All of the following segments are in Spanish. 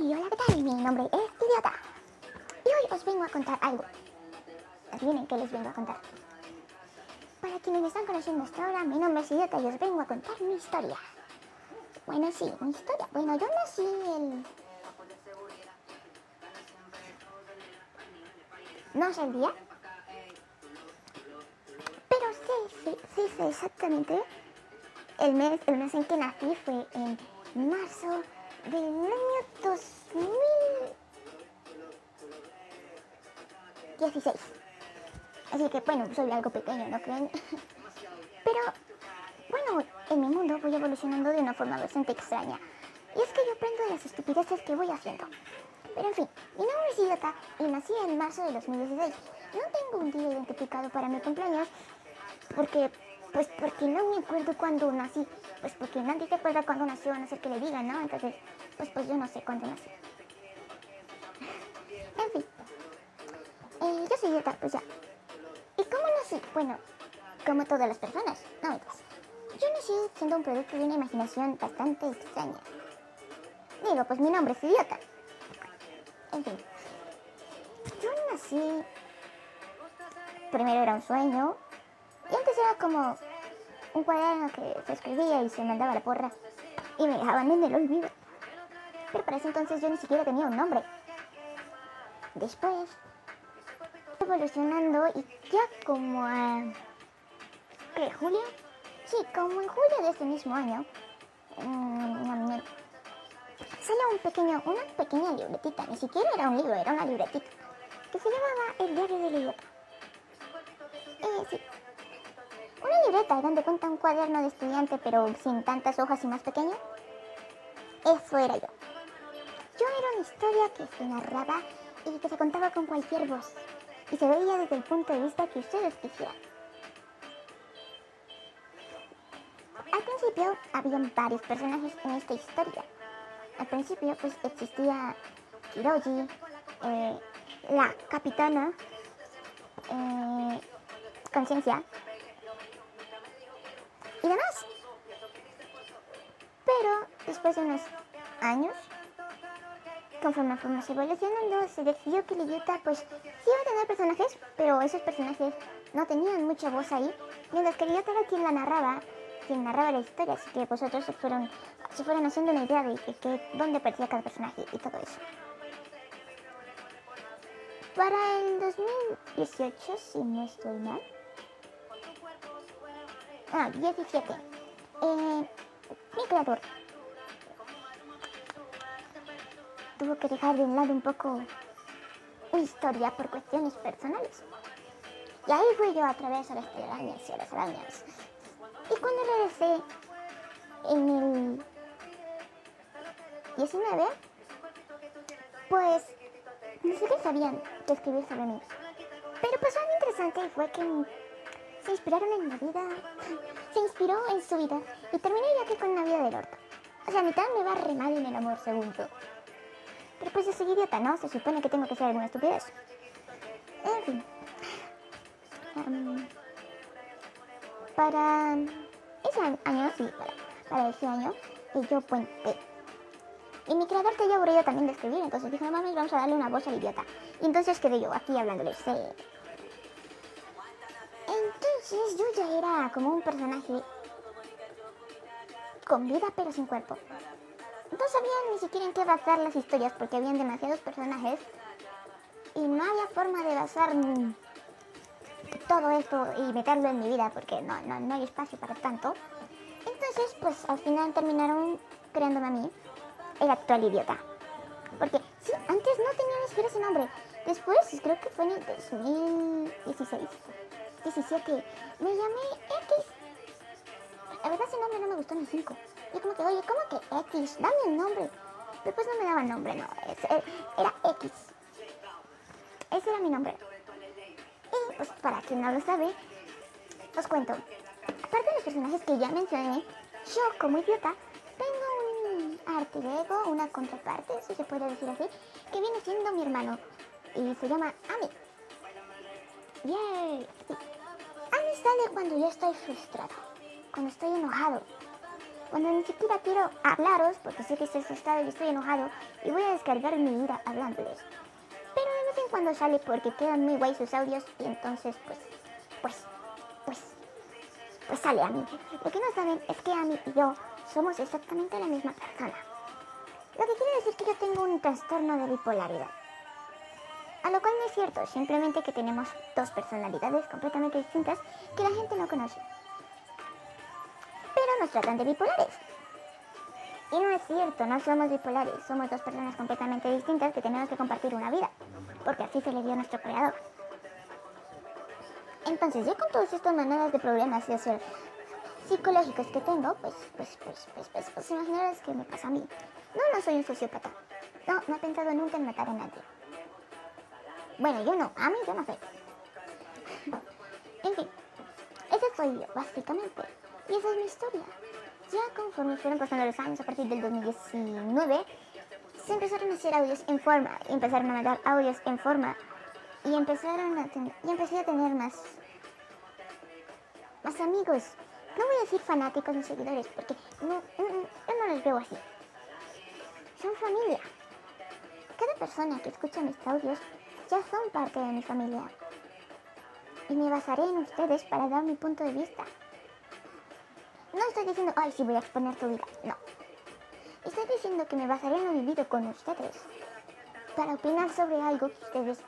hola, ¿qué tal? Mi nombre es Idiota. Y hoy os vengo a contar algo. Adivinen qué les vengo a contar. Para quienes me están conociendo hasta ahora, mi nombre es Idiota y os vengo a contar mi historia. Bueno, sí, mi historia. Bueno, yo nací el... No sé el día. Pero sí, sí, sí sé exactamente el mes, el mes en que nací fue en marzo del año 2016. Así que bueno, soy algo pequeño, ¿no creen? Pero bueno, en mi mundo voy evolucionando de una forma bastante extraña. Y es que yo aprendo de las estupideces que voy haciendo. Pero en fin, mi nombre es Idiota y nací en marzo de 2016. No tengo un día identificado para mi cumpleaños porque, pues porque no me acuerdo cuándo nací. Pues porque nadie se acuerda cuándo nació, a no ser que le digan, ¿no? Entonces, pues, pues yo no sé cuándo nací. En fin. Eh, yo soy Idiota, pues ya. ¿Y cómo nací? Bueno, como todas las personas, no pues. Yo nací siendo un producto de una imaginación bastante extraña. Digo, pues mi nombre es Idiota. En fin. Yo nací... Primero era un sueño. Era como un cuaderno que se escribía y se mandaba la porra. Y me dejaban en el olvido. Pero para ese entonces yo ni siquiera tenía un nombre. Después, evolucionando y ya como a... ¿Julio? Sí, como en julio de este mismo año. Mmm, un pequeño, una pequeña libretita, ni siquiera era un libro, era una libretita, que se llamaba El diario del idiota. Eh. Una libreta donde cuenta un cuaderno de estudiante, pero sin tantas hojas y más pequeño. Eso era yo. Yo era una historia que se narraba y que se contaba con cualquier voz, y se veía desde el punto de vista que ustedes quisieran. Al principio habían varios personajes en esta historia, al principio pues existía Hiroji, eh, la capitana, eh, conciencia después de unos años, conforme fuimos evolucionando, se decidió que el idiota pues sí iba a tener personajes, pero esos personajes no tenían mucha voz ahí, mientras que el idiota era quien la narraba, quien narraba la historia, así que vosotros se fueron se fueron haciendo una idea de que, dónde perdía cada personaje y todo eso. Para el 2018, si no estoy mal. Ah, 17. Eh, mi creador tuvo que dejar de un lado un poco una historia por cuestiones personales. Y ahí fui yo a través de las telarañas y a las arañas. Y cuando regresé en el 19, pues ni siquiera sabían que escribir sobre mí. Pero pasó algo interesante y fue que se inspiraron en mi vida, se inspiró en su vida y terminé ya que con una vida del orto. O sea, a mitad me va re mal en el amor segundo. Pero pues yo soy idiota, ¿no? Se supone que tengo que ser alguna estupidez. En fin. para ese año, sí, para, ese año, yo puente y mi creador te aburrido también de escribir, entonces dije, no mames, vamos a darle una voz al idiota. Y entonces quedé yo aquí hablándoles. Entonces yo ya era como un personaje con vida pero sin cuerpo. No sabían ni siquiera en qué basar las historias porque habían demasiados personajes y no había forma de basar todo esto y meterlo en mi vida porque no, no, no hay espacio para tanto. Entonces, pues al final terminaron creándome a mí el actual idiota. Porque sí, antes no tenía ni siquiera ese nombre. Después, creo que fue en el 2016, 17, me llamé X. La verdad ese nombre no me gustó ni 5. Yo como que, oye, ¿cómo que X? Dame el nombre. Después no me daba nombre, no. Era X. Ese era mi nombre. Y pues para quien no lo sabe, os cuento. Aparte de los personajes que ya mencioné, yo como idiota arte ego, una contraparte, si se puede decir así, que viene siendo mi hermano. Y se llama Ami. ¡Yay! Ami sale cuando yo estoy frustrado, cuando estoy enojado. Cuando ni siquiera quiero hablaros, porque sé que estoy asustado y estoy enojado, y voy a descargar mi ira hablándoles. Pero de vez en cuando sale porque quedan muy guay sus audios, y entonces, pues, pues, pues, pues sale a mí. Lo que no saben es que Ami y yo somos exactamente la misma persona. Lo que quiere decir que yo tengo un trastorno de bipolaridad. A lo cual no es cierto, simplemente que tenemos dos personalidades completamente distintas que la gente no conoce. Tratan de bipolares. Y no es cierto, no somos bipolares, somos dos personas completamente distintas que tenemos que compartir una vida, porque así se le dio a nuestro creador. Entonces, yo con todas estas maneras de problemas y hacer psicológicos que tengo, pues, pues, pues, pues, pues, pues, imaginarás que me pasa a mí. No, no soy un sociópata. No, no he pensado nunca en matar a nadie. Bueno, yo no, a mí yo no sé. En fin, ese soy yo, básicamente. Y esa es mi historia. Ya conforme fueron pasando los años, a partir del 2019, se empezaron a hacer audios en forma, y empezaron a mandar audios en forma, y empezaron a y empecé a tener más, más amigos. No voy a decir fanáticos ni seguidores, porque no, yo no los veo así. Son familia. Cada persona que escucha mis audios ya son parte de mi familia. Y me basaré en ustedes para dar mi punto de vista. No estoy diciendo, ay, sí voy a exponer tu vida. No. Estoy diciendo que me basaré en lo vivido con ustedes. Para opinar sobre algo que ustedes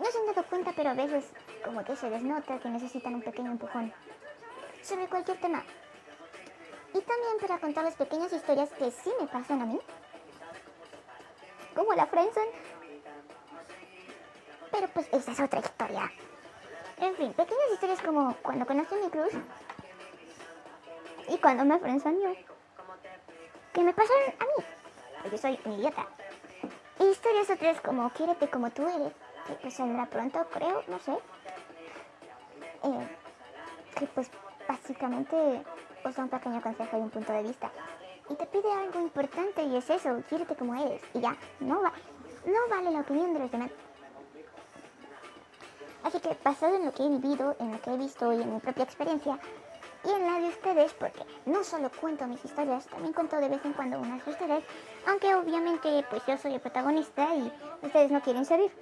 no se han dado cuenta, pero a veces como que se desnota que necesitan un pequeño empujón. Sobre cualquier tema. Y también para contarles pequeñas historias que sí me pasan a mí. Como la friendzone. Pero pues esa es otra historia. En fin, pequeñas historias como cuando conocí a mi cruz y cuando me yo Que me pasaron a mí. Porque soy un idiota. Y historias otras como quiérete como tú eres. Que pues saldrá pronto, creo, no sé. Eh, que pues básicamente os da un pequeño consejo y un punto de vista. Y te pide algo importante y es eso, quiérete como eres. Y ya, no, va, no vale la opinión de los demás. Así que basado en lo que he vivido, en lo que he visto y en mi propia experiencia, y en la de ustedes, porque no solo cuento mis historias, también cuento de vez en cuando unas de ustedes, aunque obviamente pues yo soy el protagonista y ustedes no quieren salir.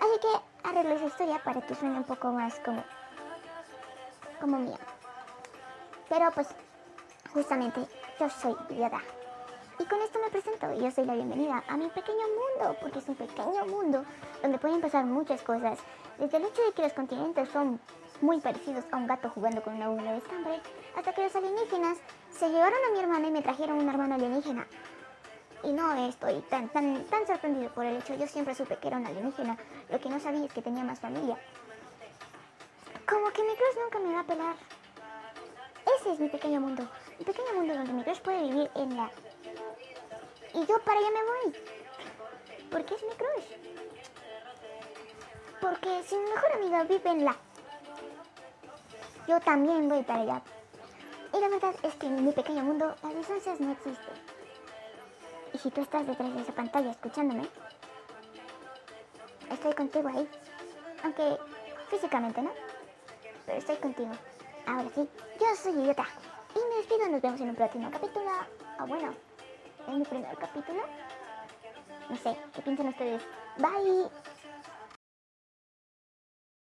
Así que arreglo esa historia para que suene un poco más como, como mía. Pero pues justamente yo soy idiota. Y con esto me presento, yo soy la bienvenida a mi pequeño mundo, porque es un pequeño mundo donde pueden pasar muchas cosas. Desde el hecho de que los continentes son muy parecidos a un gato jugando con una uña de estambre, hasta que los alienígenas se llevaron a mi hermana y me trajeron un hermano alienígena. Y no estoy tan, tan, tan sorprendido por el hecho, yo siempre supe que era un alienígena, lo que no sabía es que tenía más familia. Como que mi crush nunca me va a pelar. Ese es mi pequeño mundo, mi pequeño mundo donde mi crush puede vivir en la... Y yo para allá me voy. Porque es mi crush. Porque si mi mejor amiga vive en la yo también voy para allá. Y la verdad es que en mi pequeño mundo las distancias no existen. Y si tú estás detrás de esa pantalla escuchándome, estoy contigo ahí. Aunque físicamente no, pero estoy contigo. Ahora sí, yo soy idiota. Y me despido, nos vemos en un próximo capítulo. O bueno, en mi primer capítulo. No sé, ¿qué piensan ustedes? Bye.